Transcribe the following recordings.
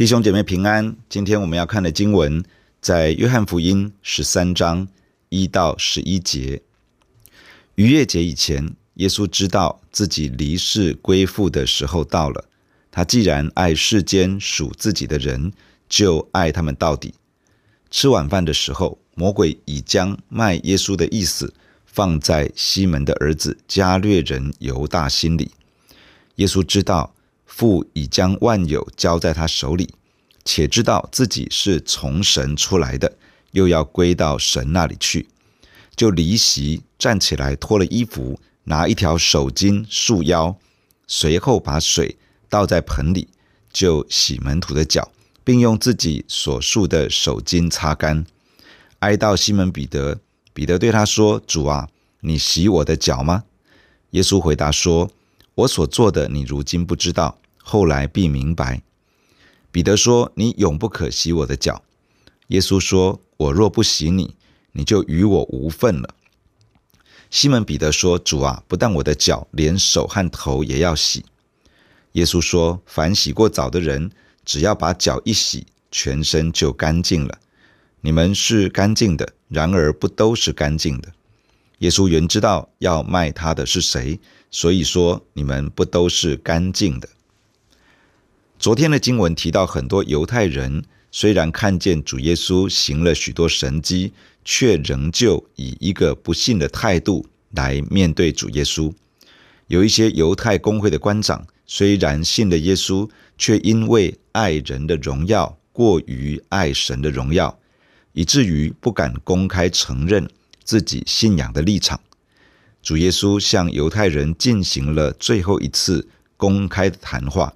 弟兄姐妹平安，今天我们要看的经文在约翰福音十三章一到十一节。逾越节以前，耶稣知道自己离世归父的时候到了。他既然爱世间属自己的人，就爱他们到底。吃晚饭的时候，魔鬼已将卖耶稣的意思放在西门的儿子加略人犹大心里。耶稣知道。父已将万有交在他手里，且知道自己是从神出来的，又要归到神那里去，就离席站起来，脱了衣服，拿一条手巾束腰，随后把水倒在盆里，就洗门徒的脚，并用自己所束的手巾擦干。挨到西门彼得，彼得对他说：“主啊，你洗我的脚吗？”耶稣回答说：“我所做的，你如今不知道。”后来必明白。彼得说：“你永不可洗我的脚。”耶稣说：“我若不洗你，你就与我无分了。”西门彼得说：“主啊，不但我的脚，连手和头也要洗。”耶稣说：“凡洗过澡的人，只要把脚一洗，全身就干净了。你们是干净的，然而不都是干净的。”耶稣原知道要卖他的是谁，所以说：“你们不都是干净的。”昨天的经文提到，很多犹太人虽然看见主耶稣行了许多神迹，却仍旧以一个不信的态度来面对主耶稣。有一些犹太公会的官长，虽然信了耶稣，却因为爱人的荣耀过于爱神的荣耀，以至于不敢公开承认自己信仰的立场。主耶稣向犹太人进行了最后一次公开的谈话。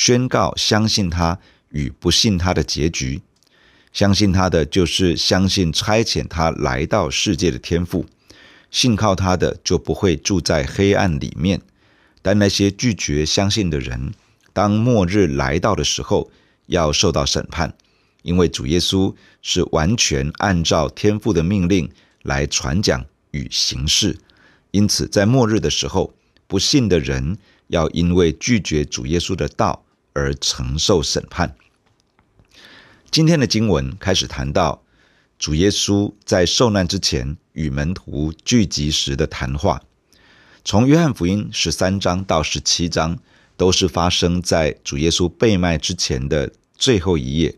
宣告相信他与不信他的结局。相信他的就是相信差遣他来到世界的天父，信靠他的就不会住在黑暗里面。但那些拒绝相信的人，当末日来到的时候，要受到审判，因为主耶稣是完全按照天父的命令来传讲与行事。因此，在末日的时候，不信的人要因为拒绝主耶稣的道。而承受审判。今天的经文开始谈到主耶稣在受难之前与门徒聚集时的谈话。从约翰福音十三章到十七章，都是发生在主耶稣被卖之前的最后一夜。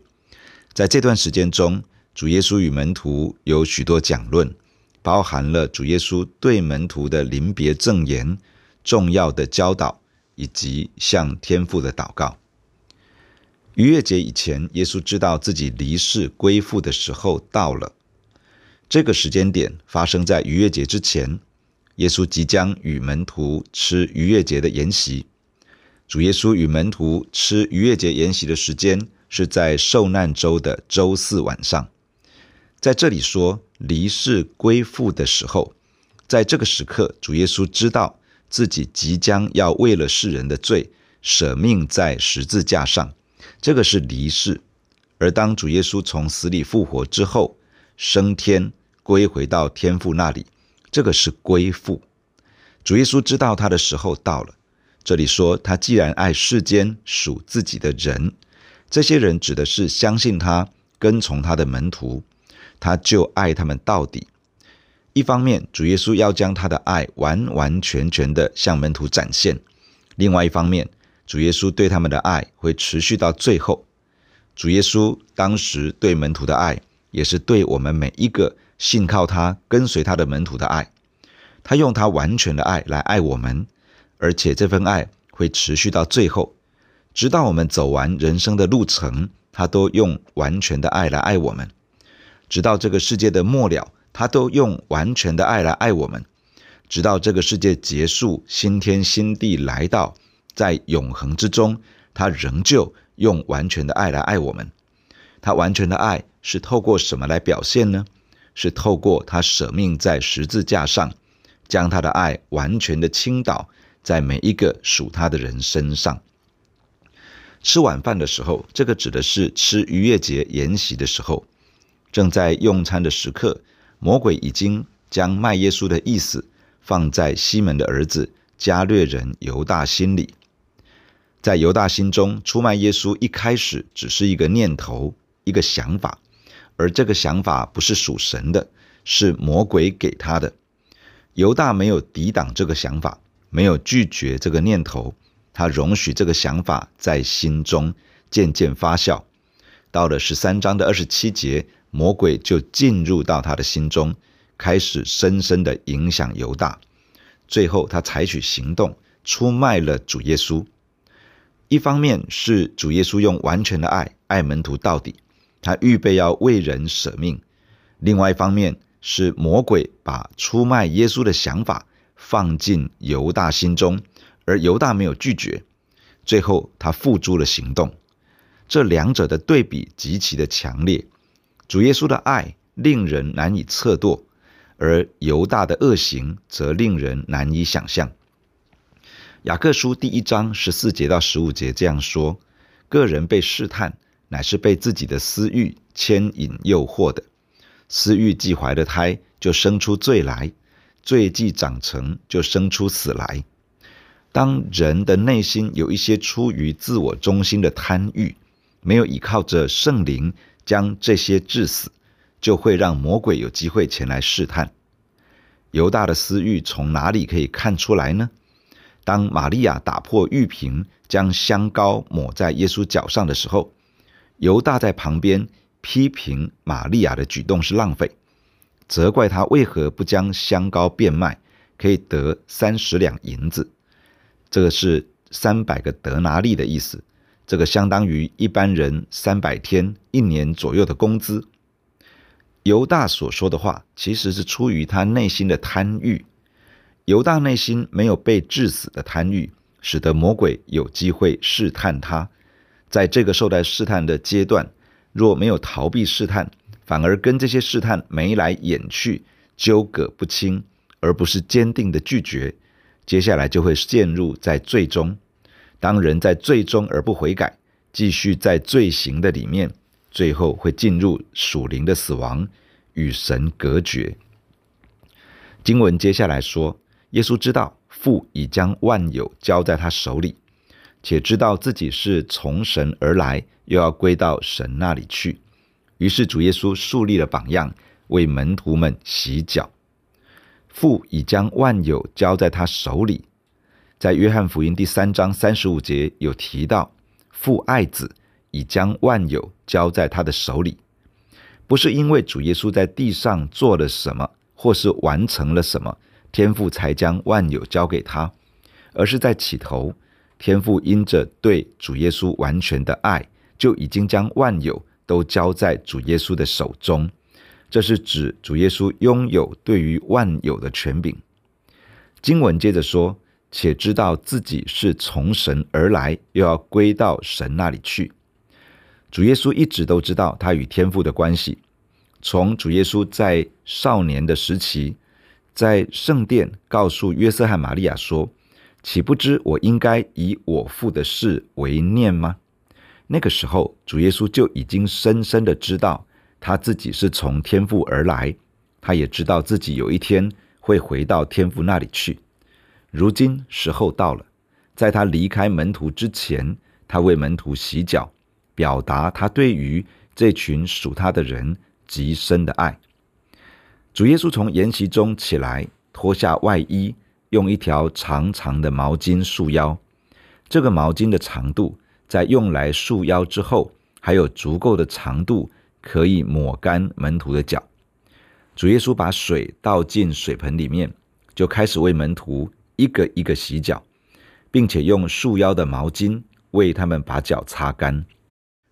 在这段时间中，主耶稣与门徒有许多讲论，包含了主耶稣对门徒的临别赠言、重要的教导以及向天父的祷告。逾越节以前，耶稣知道自己离世归父的时候到了。这个时间点发生在逾越节之前。耶稣即将与门徒吃逾越节的筵席。主耶稣与门徒吃逾越节筵席的时间是在受难周的周四晚上。在这里说离世归父的时候，在这个时刻，主耶稣知道自己即将要为了世人的罪舍命在十字架上。这个是离世，而当主耶稣从死里复活之后，升天归回到天父那里，这个是归父。主耶稣知道他的时候到了。这里说他既然爱世间属自己的人，这些人指的是相信他、跟从他的门徒，他就爱他们到底。一方面，主耶稣要将他的爱完完全全的向门徒展现；另外一方面，主耶稣对他们的爱会持续到最后。主耶稣当时对门徒的爱，也是对我们每一个信靠他、跟随他的门徒的爱。他用他完全的爱来爱我们，而且这份爱会持续到最后，直到我们走完人生的路程，他都用完全的爱来爱我们。直到这个世界的末了，他都用完全的爱来爱我们。直到这个世界结束，新天新地来到。在永恒之中，他仍旧用完全的爱来爱我们。他完全的爱是透过什么来表现呢？是透过他舍命在十字架上，将他的爱完全的倾倒在每一个属他的人身上。吃晚饭的时候，这个指的是吃逾越节筵席的时候，正在用餐的时刻，魔鬼已经将卖耶稣的意思放在西门的儿子加略人犹大心里。在犹大心中，出卖耶稣一开始只是一个念头、一个想法，而这个想法不是属神的，是魔鬼给他的。犹大没有抵挡这个想法，没有拒绝这个念头，他容许这个想法在心中渐渐发酵。到了十三章的二十七节，魔鬼就进入到他的心中，开始深深的影响犹大。最后，他采取行动，出卖了主耶稣。一方面是主耶稣用完全的爱爱门徒到底，他预备要为人舍命；另外一方面是魔鬼把出卖耶稣的想法放进犹大心中，而犹大没有拒绝。最后，他付诸了行动。这两者的对比极其的强烈，主耶稣的爱令人难以测度，而犹大的恶行则令人难以想象。雅各书第一章十四节到十五节这样说：个人被试探，乃是被自己的私欲牵引诱惑的。私欲既怀了胎，就生出罪来；罪既长成，就生出死来。当人的内心有一些出于自我中心的贪欲，没有依靠着圣灵将这些致死，就会让魔鬼有机会前来试探。犹大的私欲从哪里可以看出来呢？当玛利亚打破玉瓶，将香膏抹在耶稣脚上的时候，犹大在旁边批评玛利亚的举动是浪费，责怪他为何不将香膏变卖，可以得三十两银子。这个是三百个德拿利的意思。这个相当于一般人三百天、一年左右的工资。犹大所说的话，其实是出于他内心的贪欲。犹大内心没有被致死的贪欲，使得魔鬼有机会试探他。在这个受待试探的阶段，若没有逃避试探，反而跟这些试探眉来眼去、纠葛不清，而不是坚定的拒绝，接下来就会陷入在罪中。当人在罪中而不悔改，继续在罪行的里面，最后会进入属灵的死亡，与神隔绝。经文接下来说，耶稣知道父已将万有交在他手里，且知道自己是从神而来，又要归到神那里去。于是主耶稣树立了榜样，为门徒们洗脚。父已将万有交在他手里。在约翰福音第三章三十五节有提到，父爱子，已将万有交在他的手里，不是因为主耶稣在地上做了什么，或是完成了什么，天父才将万有交给他，而是在起头，天父因着对主耶稣完全的爱，就已经将万有都交在主耶稣的手中。这是指主耶稣拥有对于万有的权柄。经文接着说。且知道自己是从神而来，又要归到神那里去。主耶稣一直都知道他与天父的关系。从主耶稣在少年的时期，在圣殿告诉约瑟和玛利亚说：“岂不知我应该以我父的事为念吗？”那个时候，主耶稣就已经深深的知道他自己是从天父而来，他也知道自己有一天会回到天父那里去。如今时候到了，在他离开门徒之前，他为门徒洗脚，表达他对于这群属他的人极深的爱。主耶稣从筵席中起来，脱下外衣，用一条长长的毛巾束腰。这个毛巾的长度，在用来束腰之后，还有足够的长度可以抹干门徒的脚。主耶稣把水倒进水盆里面，就开始为门徒。一个一个洗脚，并且用束腰的毛巾为他们把脚擦干。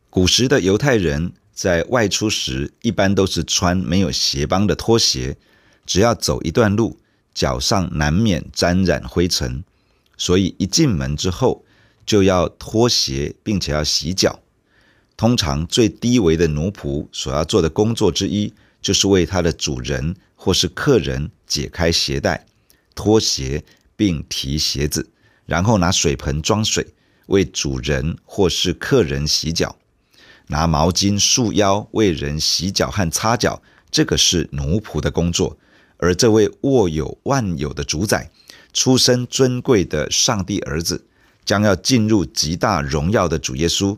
古时的犹太人在外出时，一般都是穿没有鞋帮的拖鞋，只要走一段路，脚上难免沾染灰尘，所以一进门之后就要脱鞋，并且要洗脚。通常最低微的奴仆所要做的工作之一，就是为他的主人或是客人解开鞋带、脱鞋。并提鞋子，然后拿水盆装水，为主人或是客人洗脚；拿毛巾束腰，为人洗脚和擦脚。这个是奴仆的工作。而这位握有万有的主宰，出身尊贵的上帝儿子，将要进入极大荣耀的主耶稣，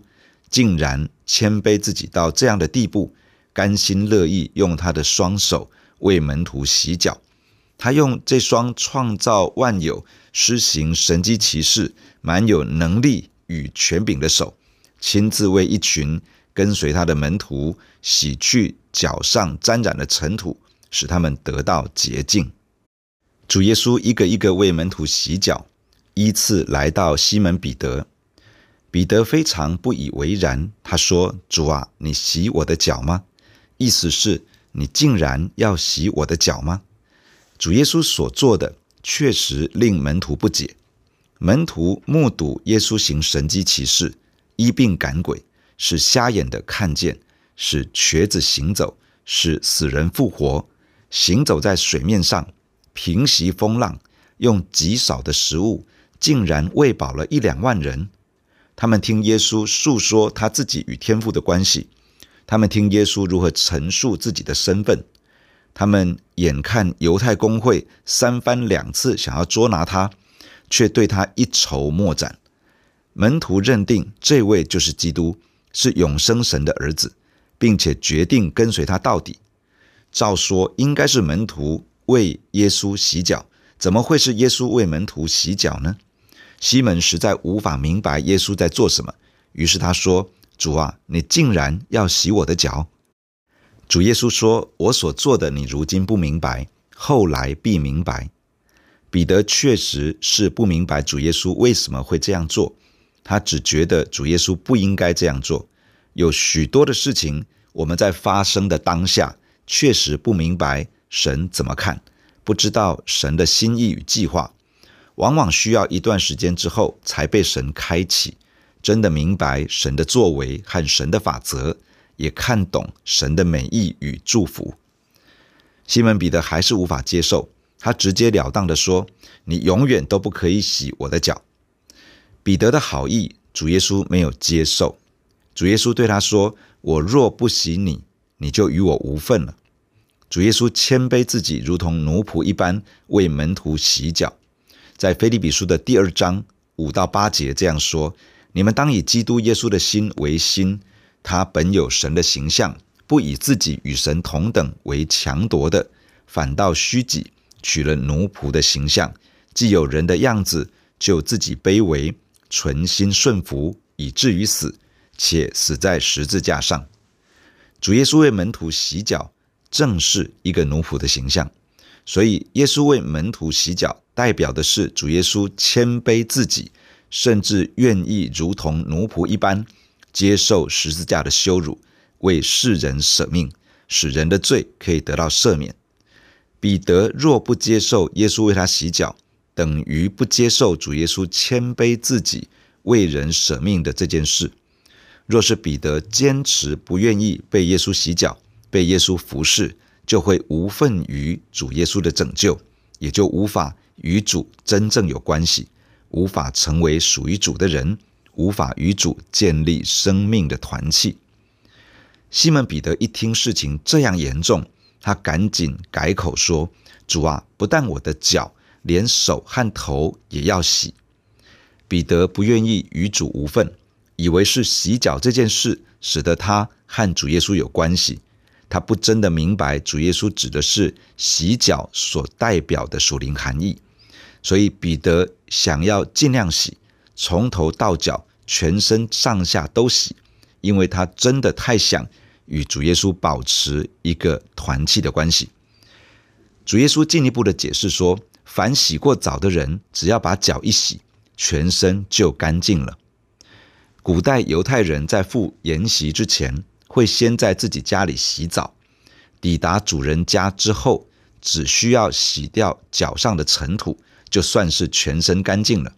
竟然谦卑自己到这样的地步，甘心乐意用他的双手为门徒洗脚。他用这双创造万有、施行神迹奇事、满有能力与权柄的手，亲自为一群跟随他的门徒洗去脚上沾染的尘土，使他们得到洁净。主耶稣一个一个为门徒洗脚，依次来到西门彼得。彼得非常不以为然，他说：“主啊，你洗我的脚吗？”意思是，你竟然要洗我的脚吗？主耶稣所做的确实令门徒不解。门徒目睹耶稣行神迹奇事，医病赶鬼，使瞎眼的看见，使瘸子行走，使死人复活，行走在水面上。平息风浪，用极少的食物，竟然喂饱了一两万人。他们听耶稣述说他自己与天父的关系，他们听耶稣如何陈述自己的身份。他们眼看犹太公会三番两次想要捉拿他，却对他一筹莫展。门徒认定这位就是基督，是永生神的儿子，并且决定跟随他到底。照说应该是门徒。为耶稣洗脚，怎么会是耶稣为门徒洗脚呢？西门实在无法明白耶稣在做什么，于是他说：“主啊，你竟然要洗我的脚？”主耶稣说：“我所做的，你如今不明白，后来必明白。”彼得确实是不明白主耶稣为什么会这样做，他只觉得主耶稣不应该这样做。有许多的事情，我们在发生的当下，确实不明白。神怎么看？不知道神的心意与计划，往往需要一段时间之后才被神开启，真的明白神的作为和神的法则，也看懂神的美意与祝福。西门彼得还是无法接受，他直截了当地说：“你永远都不可以洗我的脚。”彼得的好意，主耶稣没有接受。主耶稣对他说：“我若不洗你，你就与我无分了。”主耶稣谦卑自己，如同奴仆一般为门徒洗脚。在腓立比书的第二章五到八节这样说：“你们当以基督耶稣的心为心，他本有神的形象，不以自己与神同等为强夺的，反倒虚己，取了奴仆的形象。既有人的样子，就自己卑微，存心顺服，以至于死，且死在十字架上。”主耶稣为门徒洗脚。正是一个奴仆的形象，所以耶稣为门徒洗脚，代表的是主耶稣谦卑自己，甚至愿意如同奴仆一般接受十字架的羞辱，为世人舍命，使人的罪可以得到赦免。彼得若不接受耶稣为他洗脚，等于不接受主耶稣谦卑自己为人舍命的这件事。若是彼得坚持不愿意被耶稣洗脚，被耶稣服侍，就会无份于主耶稣的拯救，也就无法与主真正有关系，无法成为属于主的人，无法与主建立生命的团契。西门彼得一听事情这样严重，他赶紧改口说：“主啊，不但我的脚，连手和头也要洗。”彼得不愿意与主无份，以为是洗脚这件事使得他和主耶稣有关系。他不真的明白主耶稣指的是洗脚所代表的属灵含义，所以彼得想要尽量洗，从头到脚，全身上下都洗，因为他真的太想与主耶稣保持一个团契的关系。主耶稣进一步的解释说，凡洗过澡的人，只要把脚一洗，全身就干净了。古代犹太人在赴筵席之前，会先在自己家里洗澡，抵达主人家之后，只需要洗掉脚上的尘土，就算是全身干净了。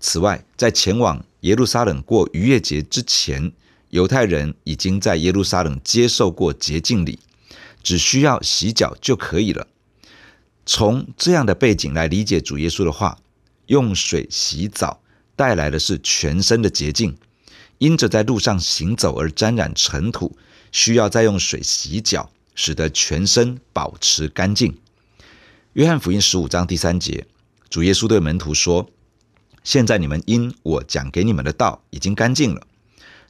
此外，在前往耶路撒冷过逾越节之前，犹太人已经在耶路撒冷接受过洁净礼，只需要洗脚就可以了。从这样的背景来理解主耶稣的话，用水洗澡带来的是全身的洁净。因着在路上行走而沾染尘土，需要再用水洗脚，使得全身保持干净。约翰福音十五章第三节，主耶稣对门徒说：“现在你们因我讲给你们的道已经干净了。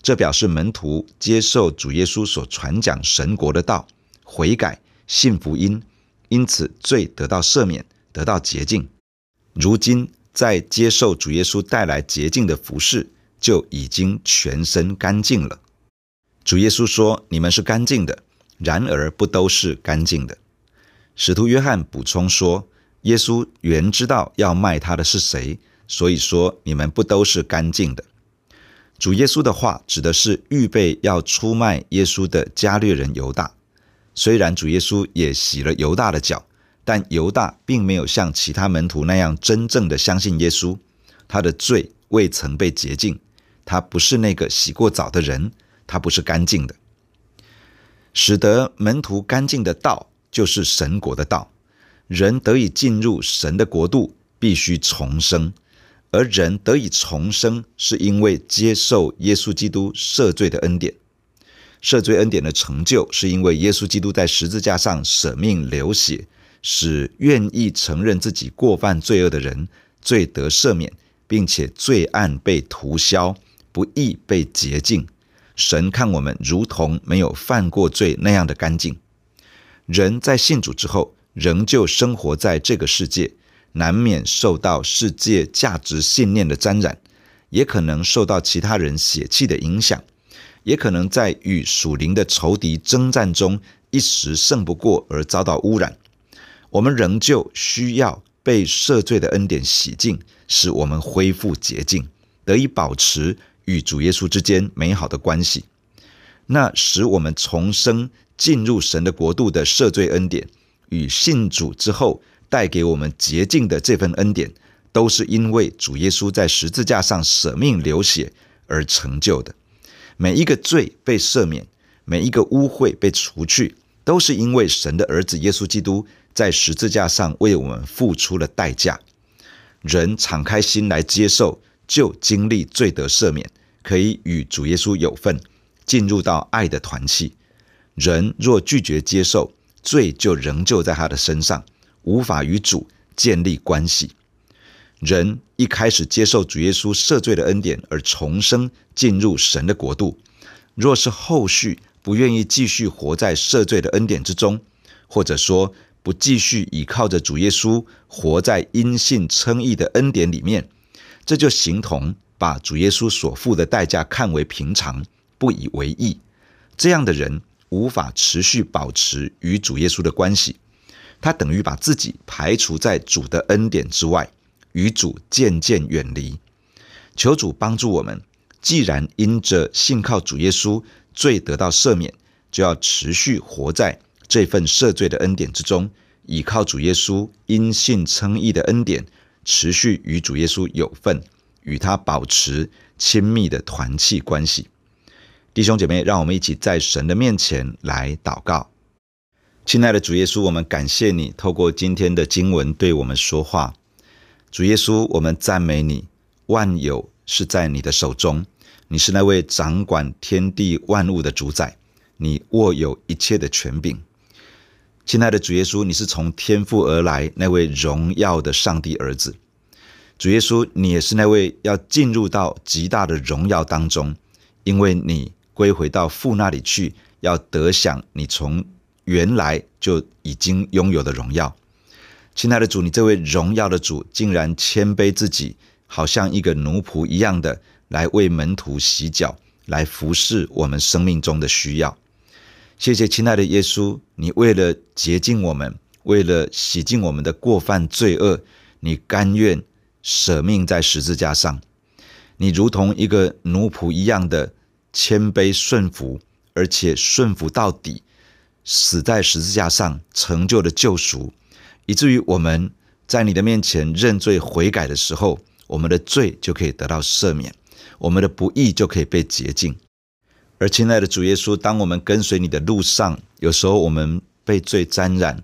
这表示门徒接受主耶稣所传讲神国的道，悔改信福音，因此罪得到赦免，得到洁净。如今在接受主耶稣带来洁净的服事，就已经全身干净了。主耶稣说：“你们是干净的，然而不都是干净的。”使徒约翰补充说：“耶稣原知道要卖他的是谁，所以说你们不都是干净的。”主耶稣的话指的是预备要出卖耶稣的加略人犹大。虽然主耶稣也洗了犹大的脚，但犹大并没有像其他门徒那样真正的相信耶稣。他的罪未曾被洁净，他不是那个洗过澡的人，他不是干净的。使得门徒干净的道，就是神国的道。人得以进入神的国度，必须重生。而人得以重生，是因为接受耶稣基督赦罪的恩典。赦罪恩典的成就，是因为耶稣基督在十字架上舍命流血，使愿意承认自己过犯罪恶的人罪得赦免，并且罪案被涂销，不义被洁净。神看我们如同没有犯过罪那样的干净。人在信主之后，仍旧生活在这个世界。难免受到世界价值信念的沾染，也可能受到其他人血气的影响，也可能在与属灵的仇敌征战中一时胜不过而遭到污染。我们仍旧需要被赦罪的恩典洗净，使我们恢复洁净，得以保持与主耶稣之间美好的关系。那使我们重生进入神的国度的赦罪恩典，与信主之后，带给我们洁净的这份恩典，都是因为主耶稣在十字架上舍命流血而成就的。每一个罪被赦免，每一个污秽被除去，都是因为神的儿子耶稣基督在十字架上为我们付出了代价。人敞开心来接受，就经历罪得赦免，可以与主耶稣有份，进入到爱的团契。人若拒绝接受，罪就仍旧在他的身上。无法与主建立关系。人一开始接受主耶稣赦罪的恩典而重生进入神的国度，若是后续不愿意继续活在赦罪的恩典之中，或者说不继续倚靠着主耶稣活在因信称义的恩典里面，这就形同把主耶稣所付的代价看为平常，不以为意。这样的人无法持续保持与主耶稣的关系。他等于把自己排除在主的恩典之外，与主渐渐远离。求主帮助我们，既然因着信靠主耶稣，罪得到赦免，就要持续活在这份赦罪的恩典之中，倚靠主耶稣因信称义的恩典，持续与主耶稣有份，与他保持亲密的团契关系。弟兄姐妹，让我们一起在神的面前来祷告。亲爱的主耶稣，我们感谢你透过今天的经文对我们说话。主耶稣，我们赞美你，万有是在你的手中，你是那位掌管天地万物的主宰，你握有一切的权柄。亲爱的主耶稣，你是从天父而来那位荣耀的上帝儿子。主耶稣，你也是那位要进入到极大的荣耀当中，因为你归回到父那里去，要得享你从。原来就已经拥有的荣耀，亲爱的主，你这位荣耀的主，竟然谦卑自己，好像一个奴仆一样的来为门徒洗脚，来服侍我们生命中的需要。谢谢亲爱的耶稣，你为了洁净我们，为了洗净我们的过犯罪恶，你甘愿舍命在十字架上，你如同一个奴仆一样的谦卑顺服，而且顺服到底。死在十字架上，成就了救赎，以至于我们在你的面前认罪悔改的时候，我们的罪就可以得到赦免，我们的不义就可以被洁净。而亲爱的主耶稣，当我们跟随你的路上，有时候我们被罪沾染，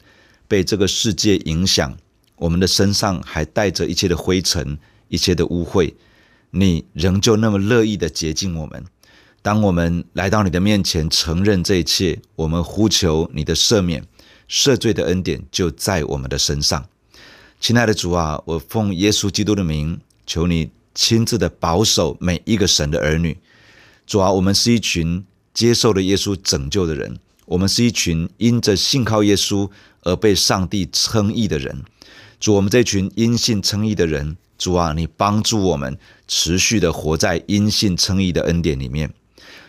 被这个世界影响，我们的身上还带着一切的灰尘、一切的污秽，你仍旧那么乐意的洁净我们。当我们来到你的面前，承认这一切，我们呼求你的赦免、赦罪的恩典就在我们的身上。亲爱的主啊，我奉耶稣基督的名，求你亲自的保守每一个神的儿女。主啊，我们是一群接受了耶稣拯救的人，我们是一群因着信靠耶稣而被上帝称义的人。主，我们这群因信称义的人，主啊，你帮助我们持续的活在因信称义的恩典里面。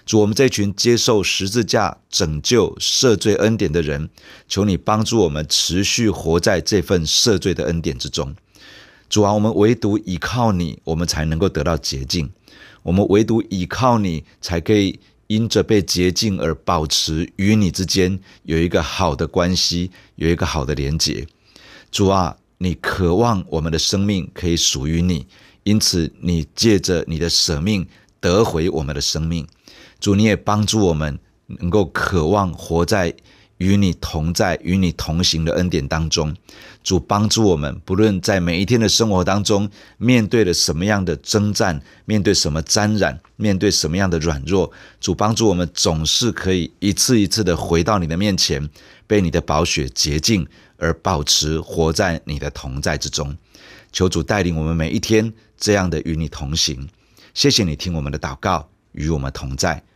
主，我们这群接受十字架拯救赦罪恩典的人，求你帮助我们持续活在这份赦罪的恩典之中。主啊，我们唯独依靠你，我们才能够得到洁净；我们唯独依靠你，才可以因着被洁净而保持与你之间有一个好的关系，有一个好的连结。主啊，你渴望我们的生命可以属于你，因此你借着你的舍命得回我们的生命。主，你也帮助我们能够渴望活在与你同在、与你同行的恩典当中。主帮助我们，不论在每一天的生活当中，面对了什么样的征战，面对什么沾染，面对什么样的软弱，主帮助我们总是可以一次一次的回到你的面前，被你的宝血洁净，而保持活在你的同在之中。求主带领我们每一天这样的与你同行。谢谢你听我们的祷告，与我们同在。